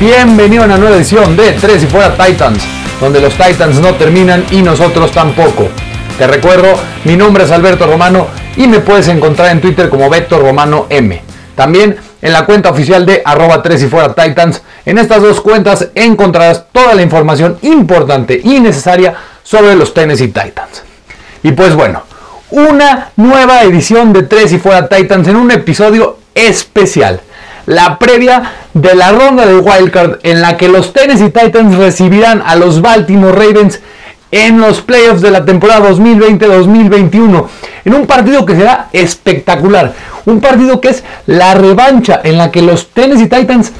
Bienvenido a una nueva edición de Tres y Fuera Titans, donde los Titans no terminan y nosotros tampoco. Te recuerdo, mi nombre es Alberto Romano y me puedes encontrar en Twitter como Beto Romano M. También en la cuenta oficial de arroba 3 y fuera Titans. En estas dos cuentas encontrarás toda la información importante y necesaria sobre los Tennessee Titans. Y pues bueno, una nueva edición de 3 y fuera Titans en un episodio especial la previa de la ronda de Wildcard en la que los Tennessee Titans recibirán a los Baltimore Ravens en los playoffs de la temporada 2020-2021. En un partido que será espectacular. Un partido que es la revancha en la que los Tennessee Titans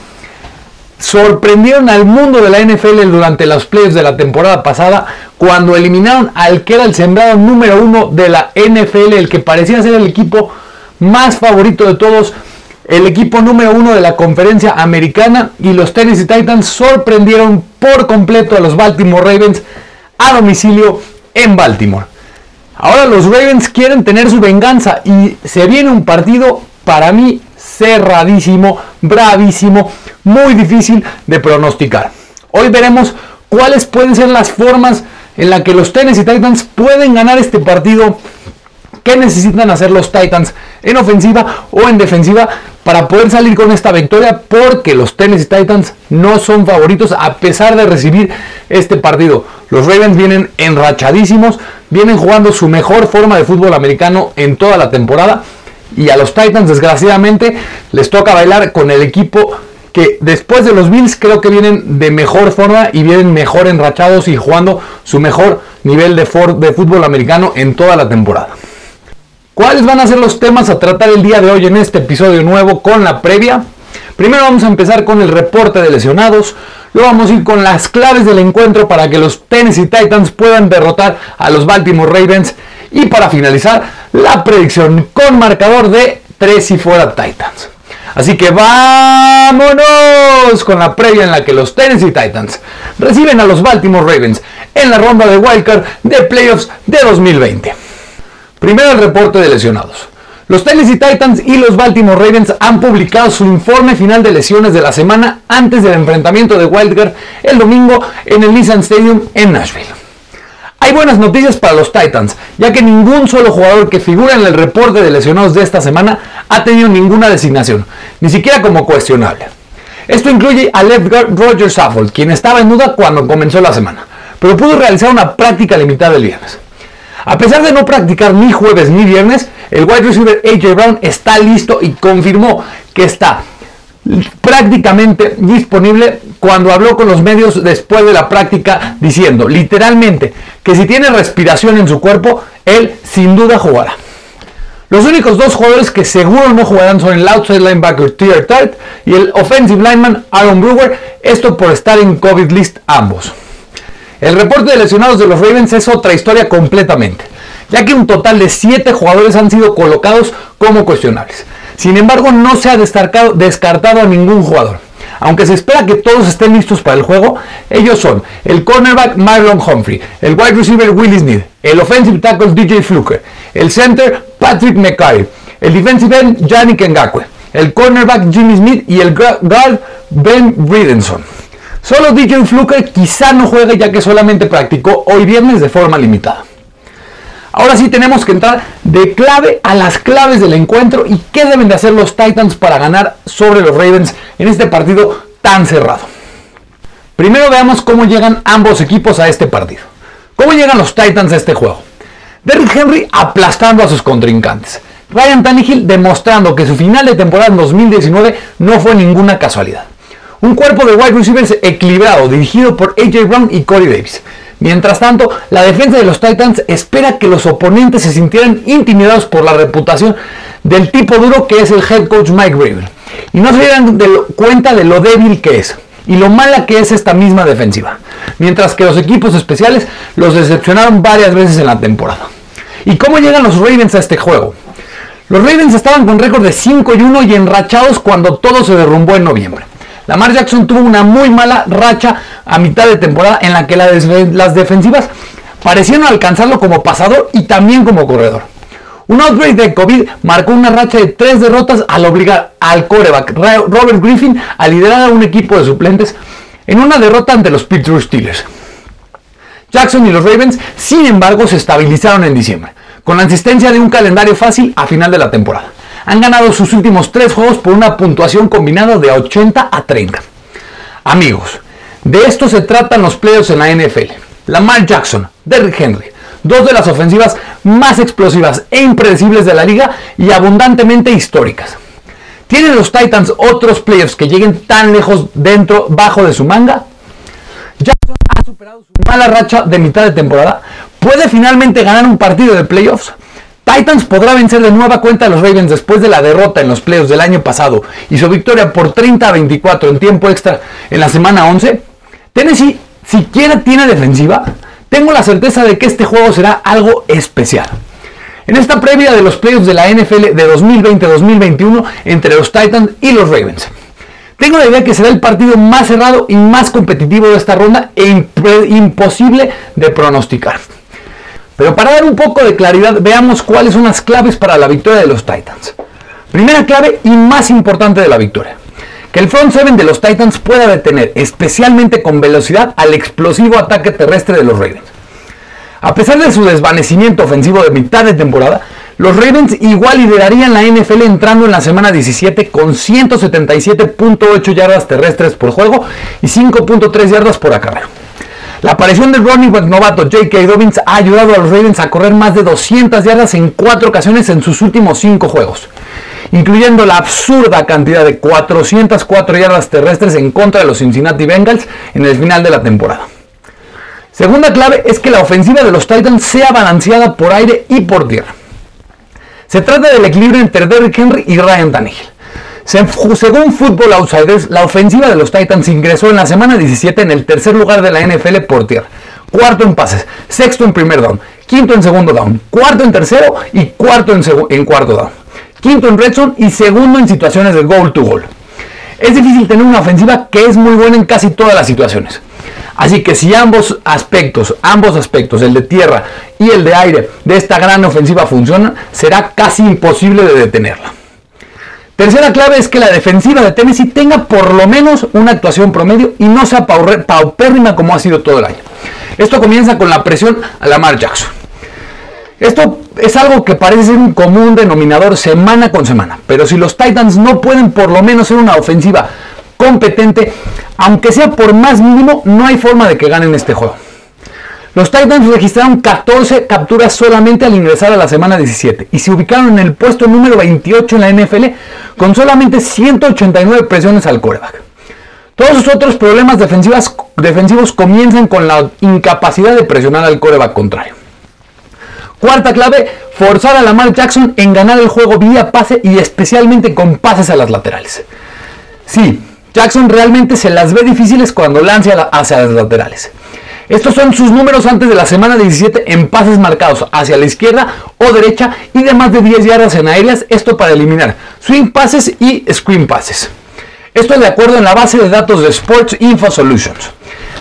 sorprendieron al mundo de la NFL durante los playoffs de la temporada pasada cuando eliminaron al que era el sembrado número uno de la NFL, el que parecía ser el equipo más favorito de todos el equipo número uno de la conferencia americana y los Tennessee Titans sorprendieron por completo a los Baltimore Ravens a domicilio en Baltimore. Ahora los Ravens quieren tener su venganza y se viene un partido para mí cerradísimo, bravísimo, muy difícil de pronosticar. Hoy veremos cuáles pueden ser las formas en las que los Tennessee Titans pueden ganar este partido ¿Qué necesitan hacer los Titans en ofensiva o en defensiva para poder salir con esta victoria? Porque los Tennessee Titans no son favoritos a pesar de recibir este partido. Los Ravens vienen enrachadísimos, vienen jugando su mejor forma de fútbol americano en toda la temporada. Y a los Titans, desgraciadamente, les toca bailar con el equipo que después de los Bills creo que vienen de mejor forma y vienen mejor enrachados y jugando su mejor nivel de, de fútbol americano en toda la temporada. ¿Cuáles van a ser los temas a tratar el día de hoy en este episodio nuevo con la previa? Primero vamos a empezar con el reporte de lesionados, luego vamos a ir con las claves del encuentro para que los Tennessee Titans puedan derrotar a los Baltimore Ravens y para finalizar la predicción con marcador de 3 y fuera Titans. Así que vámonos con la previa en la que los Tennessee Titans reciben a los Baltimore Ravens en la ronda de wildcard de playoffs de 2020. Primero el reporte de lesionados. Los Tennessee Titans y los Baltimore Ravens han publicado su informe final de lesiones de la semana antes del enfrentamiento de Wildcard el domingo en el Nissan Stadium en Nashville. Hay buenas noticias para los Titans, ya que ningún solo jugador que figura en el reporte de lesionados de esta semana ha tenido ninguna designación, ni siquiera como cuestionable. Esto incluye a left guard Roger Saffold, quien estaba en duda cuando comenzó la semana, pero pudo realizar una práctica limitada el viernes. A pesar de no practicar ni jueves ni viernes, el wide receiver AJ Brown está listo y confirmó que está prácticamente disponible cuando habló con los medios después de la práctica diciendo literalmente que si tiene respiración en su cuerpo, él sin duda jugará. Los únicos dos jugadores que seguro no jugarán son el outside linebacker Tier Tart y el offensive lineman Aaron Brewer, esto por estar en COVID list ambos. El reporte de lesionados de los Ravens es otra historia completamente, ya que un total de 7 jugadores han sido colocados como cuestionables. Sin embargo, no se ha descartado, a ningún jugador. Aunque se espera que todos estén listos para el juego, ellos son el cornerback Marlon Humphrey, el wide receiver Willis Need, el offensive tackle DJ Fluker, el center Patrick McCarry, el defensive end Yannick Ngakwe, el cornerback Jimmy Smith y el guard Ben Bridenson. Solo DJ Fluker quizá no juegue ya que solamente practicó hoy viernes de forma limitada. Ahora sí tenemos que entrar de clave a las claves del encuentro y qué deben de hacer los Titans para ganar sobre los Ravens en este partido tan cerrado. Primero veamos cómo llegan ambos equipos a este partido. ¿Cómo llegan los Titans a este juego? Derrick Henry aplastando a sus contrincantes. Ryan Tannehill demostrando que su final de temporada en 2019 no fue ninguna casualidad. Un cuerpo de wide receivers equilibrado, dirigido por AJ Brown y Corey Davis. Mientras tanto, la defensa de los Titans espera que los oponentes se sintieran intimidados por la reputación del tipo duro que es el head coach Mike Raven. Y no se dieran cuenta de lo débil que es y lo mala que es esta misma defensiva. Mientras que los equipos especiales los decepcionaron varias veces en la temporada. ¿Y cómo llegan los Ravens a este juego? Los Ravens estaban con récord de 5 y 1 y enrachados cuando todo se derrumbó en noviembre. Lamar Jackson tuvo una muy mala racha a mitad de temporada en la que las defensivas parecieron alcanzarlo como pasador y también como corredor. Un outbreak de COVID marcó una racha de tres derrotas al obligar al coreback Robert Griffin a liderar a un equipo de suplentes en una derrota ante los Pittsburgh Steelers. Jackson y los Ravens, sin embargo, se estabilizaron en diciembre, con la asistencia de un calendario fácil a final de la temporada. Han ganado sus últimos tres juegos por una puntuación combinada de 80 a 30. Amigos, de esto se tratan los playoffs en la NFL. Lamar Jackson, Derrick Henry, dos de las ofensivas más explosivas e impredecibles de la liga y abundantemente históricas. ¿Tienen los Titans otros playoffs que lleguen tan lejos dentro, bajo de su manga? Jackson ha superado su mala racha de mitad de temporada. ¿Puede finalmente ganar un partido de playoffs? Titans podrá vencer de nueva cuenta a los Ravens después de la derrota en los playoffs del año pasado y su victoria por 30 a 24 en tiempo extra en la semana 11. Tennessee siquiera tiene defensiva. Tengo la certeza de que este juego será algo especial. En esta previa de los playoffs de la NFL de 2020-2021 entre los Titans y los Ravens. Tengo la idea que será el partido más cerrado y más competitivo de esta ronda e imposible de pronosticar. Pero para dar un poco de claridad, veamos cuáles son las claves para la victoria de los Titans. Primera clave y más importante de la victoria. Que el front seven de los Titans pueda detener, especialmente con velocidad, al explosivo ataque terrestre de los Ravens. A pesar de su desvanecimiento ofensivo de mitad de temporada, los Ravens igual liderarían la NFL entrando en la semana 17 con 177.8 yardas terrestres por juego y 5.3 yardas por acarreo. La aparición del running back novato J.K. Dobbins ha ayudado a los Ravens a correr más de 200 yardas en cuatro ocasiones en sus últimos cinco juegos, incluyendo la absurda cantidad de 404 yardas terrestres en contra de los Cincinnati Bengals en el final de la temporada. Segunda clave es que la ofensiva de los Titans sea balanceada por aire y por tierra. Se trata del equilibrio entre Derrick Henry y Ryan Tannehill. Según Football Outsiders, la ofensiva de los Titans ingresó en la semana 17 en el tercer lugar de la NFL por tierra. Cuarto en pases, sexto en primer down, quinto en segundo down, cuarto en tercero y cuarto en, cuarto down. Quinto en red zone y segundo en situaciones de goal to goal. Es difícil tener una ofensiva que es muy buena en casi todas las situaciones. Así que si ambos aspectos, ambos aspectos, el de tierra y el de aire de esta gran ofensiva funcionan, será casi imposible de detenerla. Tercera clave es que la defensiva de Tennessee tenga por lo menos una actuación promedio y no sea paupérrima como ha sido todo el año. Esto comienza con la presión a Lamar Jackson. Esto es algo que parece ser un común denominador semana con semana, pero si los Titans no pueden por lo menos ser una ofensiva competente, aunque sea por más mínimo, no hay forma de que ganen este juego. Los Titans registraron 14 capturas solamente al ingresar a la semana 17 y se ubicaron en el puesto número 28 en la NFL con solamente 189 presiones al coreback. Todos los otros problemas defensivos comienzan con la incapacidad de presionar al coreback contrario. Cuarta clave, forzar a Lamar Jackson en ganar el juego vía pase y especialmente con pases a las laterales. Sí, Jackson realmente se las ve difíciles cuando lanza hacia las laterales. Estos son sus números antes de la semana 17 en pases marcados hacia la izquierda o derecha y de más de 10 yardas en aéreas, esto para eliminar swing passes y screen passes. Esto de acuerdo en la base de datos de Sports Info Solutions.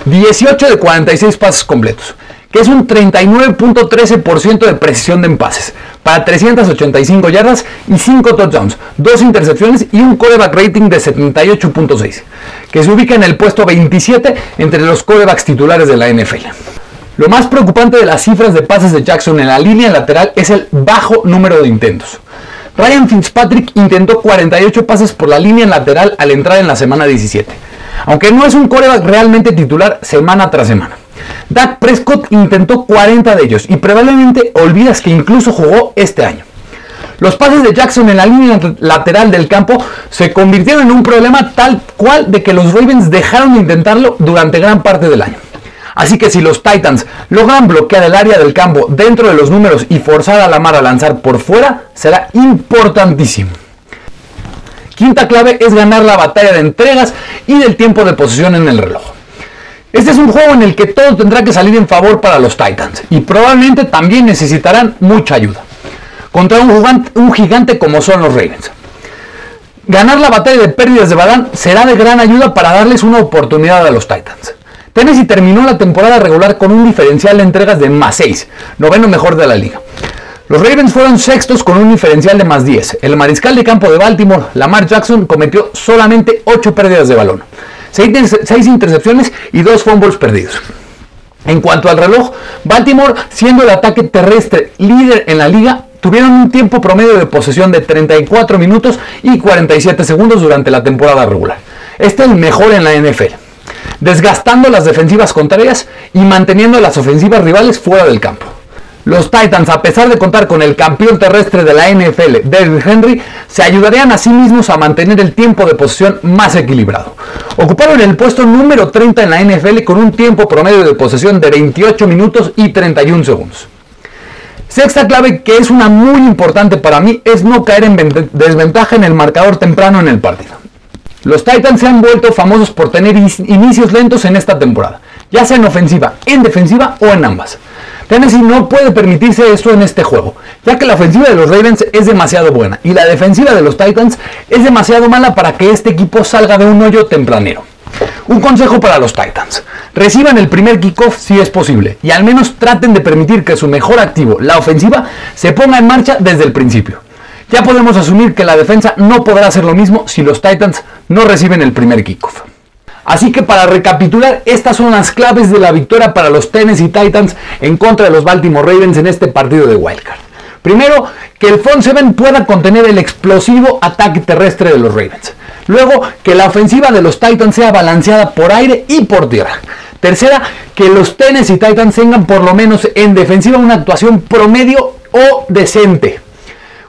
18 de 46 pases completos que es un 39.13% de precisión de empases, para 385 yardas y 5 touchdowns, 2 intercepciones y un coreback rating de 78.6, que se ubica en el puesto 27 entre los corebacks titulares de la NFL. Lo más preocupante de las cifras de pases de Jackson en la línea lateral es el bajo número de intentos. Ryan Fitzpatrick intentó 48 pases por la línea lateral al entrar en la semana 17, aunque no es un coreback realmente titular semana tras semana. Dak Prescott intentó 40 de ellos y probablemente olvidas que incluso jugó este año. Los pases de Jackson en la línea lateral del campo se convirtieron en un problema tal cual de que los Ravens dejaron de intentarlo durante gran parte del año. Así que si los Titans logran bloquear el área del campo dentro de los números y forzar a la mar a lanzar por fuera, será importantísimo. Quinta clave es ganar la batalla de entregas y del tiempo de posesión en el reloj. Este es un juego en el que todo tendrá que salir en favor para los Titans y probablemente también necesitarán mucha ayuda contra un gigante, como son los Ravens. Ganar la batalla de pérdidas de balón será de gran ayuda para darles una oportunidad a los Titans. Tennessee terminó la temporada regular con un diferencial de entregas de más 6, noveno mejor de la liga. Los Ravens fueron sextos con un diferencial de más 10. El mariscal de campo de Baltimore, Lamar Jackson, cometió solamente 8 pérdidas de balón, 6 intercepciones y 2 fumbles perdidos. En cuanto al reloj, Baltimore, siendo el ataque terrestre líder en la liga, tuvieron un tiempo promedio de posesión de 34 minutos y 47 segundos durante la temporada regular. Este es el mejor en la NFL, desgastando las defensivas contrarias y manteniendo las ofensivas rivales fuera del campo. Los Titans, a pesar de contar con el campeón terrestre de la NFL, Derrick Henry, se ayudarían a sí mismos a mantener el tiempo de posesión más equilibrado. Ocuparon el puesto número 30 en la NFL con un tiempo promedio de posesión de 28 minutos y 31 segundos. Sexta clave que es una muy importante para mí es no caer en desventaja en el marcador temprano en el partido. Los Titans se han vuelto famosos por tener inicios lentos en esta temporada, ya sea en ofensiva, en defensiva o en ambas. Tennessee no puede permitirse esto en este juego, ya que la ofensiva de los Ravens es demasiado buena y la defensiva de los Titans es demasiado mala para que este equipo salga de un hoyo tempranero. Un consejo para los Titans. Reciban el primer kickoff si es posible y al menos traten de permitir que su mejor activo, la ofensiva, se ponga en marcha desde el principio. Ya podemos asumir que la defensa no podrá hacer lo mismo si los Titans no reciben el primer kickoff. Así que para recapitular, estas son las claves de la victoria para los Tennessee Titans en contra de los Baltimore Ravens en este partido de Wildcard. Primero, que el front seven pueda contener el explosivo ataque terrestre de los Ravens. Luego, que la ofensiva de los Titans sea balanceada por aire y por tierra. Tercera, que los Tennessee Titans tengan por lo menos en defensiva una actuación promedio o decente.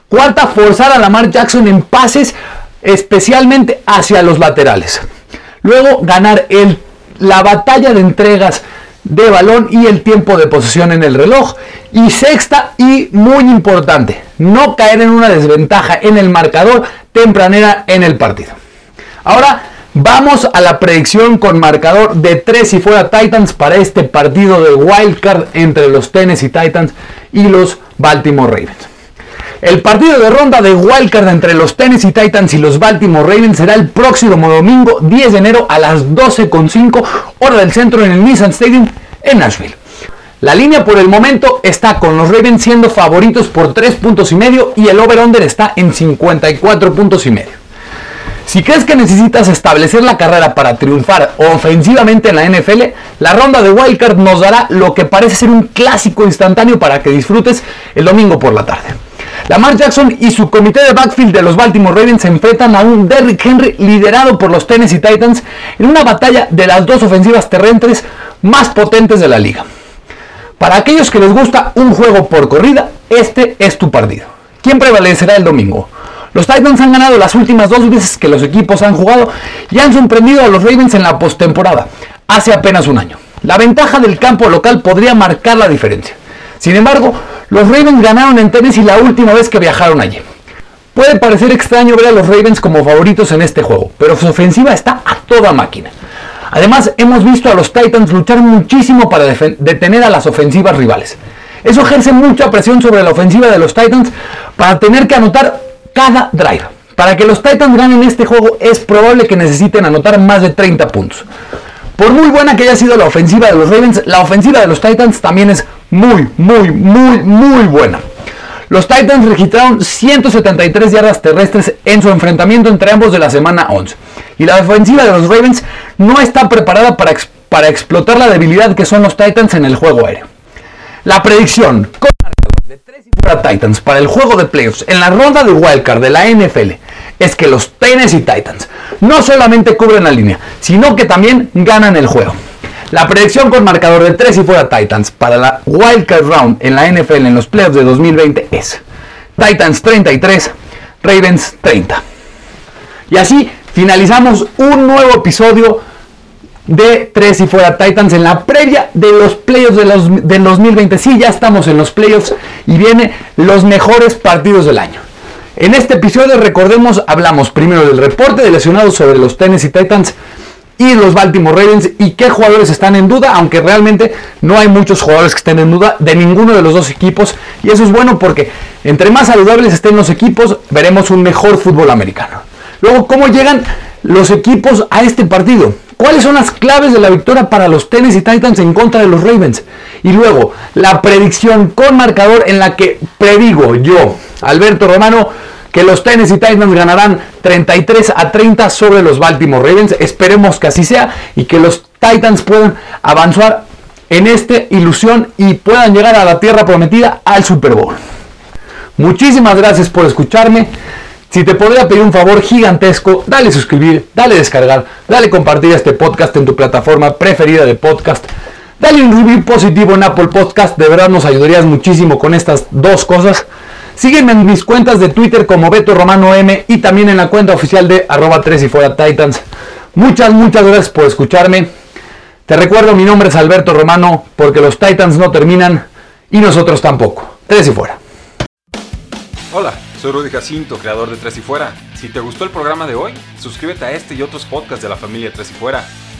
Cuarta, forzar a Lamar Jackson en pases, especialmente hacia los laterales. Luego ganar la batalla de entregas de balón y el tiempo de posesión en el reloj. Y sexta y muy importante, no caer en una desventaja en el marcador tempranera en el partido. Ahora vamos a la predicción con marcador de 3 si fuera Titans para este partido de wildcard entre los Tennessee Titans y los Baltimore Ravens. El partido de ronda de wildcard entre los Tennessee Titans y los Baltimore Ravens será el próximo domingo 10 de enero a las 12.05 hora del centro en el Nissan Stadium en Nashville. La línea por el momento está con los Ravens siendo favoritos por 3 puntos y medio y el over-under está en 54 puntos y medio. Si crees que necesitas establecer la carrera para triunfar ofensivamente en la NFL, la ronda de wildcard nos dará lo que parece ser un clásico instantáneo para que disfrutes el domingo por la tarde. Lamar Jackson y su comité de backfield de los Baltimore Ravens se enfrentan a un Derrick Henry liderado por los Tennessee Titans en una batalla de las dos ofensivas terrestres más potentes de la liga. Para aquellos que les gusta un juego por corrida, este es tu partido. ¿Quién prevalecerá el domingo? Los Titans han ganado las últimas dos veces que los equipos han jugado y han sorprendido a los Ravens en la postemporada, hace apenas un año. La ventaja del campo local podría marcar la diferencia. Sin embargo, los Ravens ganaron en Tennessee la última vez que viajaron allí. Puede parecer extraño ver a los Ravens como favoritos en este juego, pero su ofensiva está a toda máquina. Además, hemos visto a los Titans luchar muchísimo para detener a las ofensivas rivales. Eso ejerce mucha presión sobre la ofensiva de los Titans para tener que anotar cada drive. Para que los Titans ganen este juego es probable que necesiten anotar más de 30 puntos. Por muy buena que haya sido la ofensiva de los Ravens, la ofensiva de los Titans también es muy, muy, muy, muy buena. Los Titans registraron 173 yardas terrestres en su enfrentamiento entre ambos de la semana 11. Y la defensiva de los Ravens no está preparada para, para explotar la debilidad que son los Titans en el juego aéreo. La predicción con de 3 y para Titans para el juego de playoffs en la ronda de wildcard de la NFL es que los Tennessee Titans no solamente cubren la línea, sino que también ganan el juego. La predicción con marcador de 3 y fuera Titans para la Wildcard Round en la NFL en los playoffs de 2020 es Titans 33, Ravens 30. Y así finalizamos un nuevo episodio de 3 y fuera Titans en la previa de los playoffs de los, del 2020. Sí, ya estamos en los playoffs y vienen los mejores partidos del año. En este episodio, recordemos, hablamos primero del reporte de lesionados sobre los Tennessee Titans y los Baltimore Ravens y qué jugadores están en duda, aunque realmente no hay muchos jugadores que estén en duda de ninguno de los dos equipos y eso es bueno porque entre más saludables estén los equipos, veremos un mejor fútbol americano. Luego, ¿cómo llegan los equipos a este partido? ¿Cuáles son las claves de la victoria para los Tennessee Titans en contra de los Ravens? Y luego, la predicción con marcador en la que predigo yo, Alberto Romano, que los Tennessee Titans ganarán 33 a 30 sobre los Baltimore Ravens. Esperemos que así sea y que los Titans puedan avanzar en esta ilusión y puedan llegar a la tierra prometida al Super Bowl. Muchísimas gracias por escucharme. Si te podría pedir un favor gigantesco, dale suscribir, dale descargar, dale compartir este podcast en tu plataforma preferida de podcast. Dale un review positivo en Apple Podcast, de verdad nos ayudarías muchísimo con estas dos cosas. Sígueme en mis cuentas de Twitter como Beto Romano M y también en la cuenta oficial de arroba 3 y fuera Titans. Muchas, muchas gracias por escucharme. Te recuerdo, mi nombre es Alberto Romano, porque los Titans no terminan y nosotros tampoco. Tres y fuera. Hola, soy Rudy Jacinto, creador de Tres y Fuera. Si te gustó el programa de hoy, suscríbete a este y otros podcasts de la familia Tres y Fuera.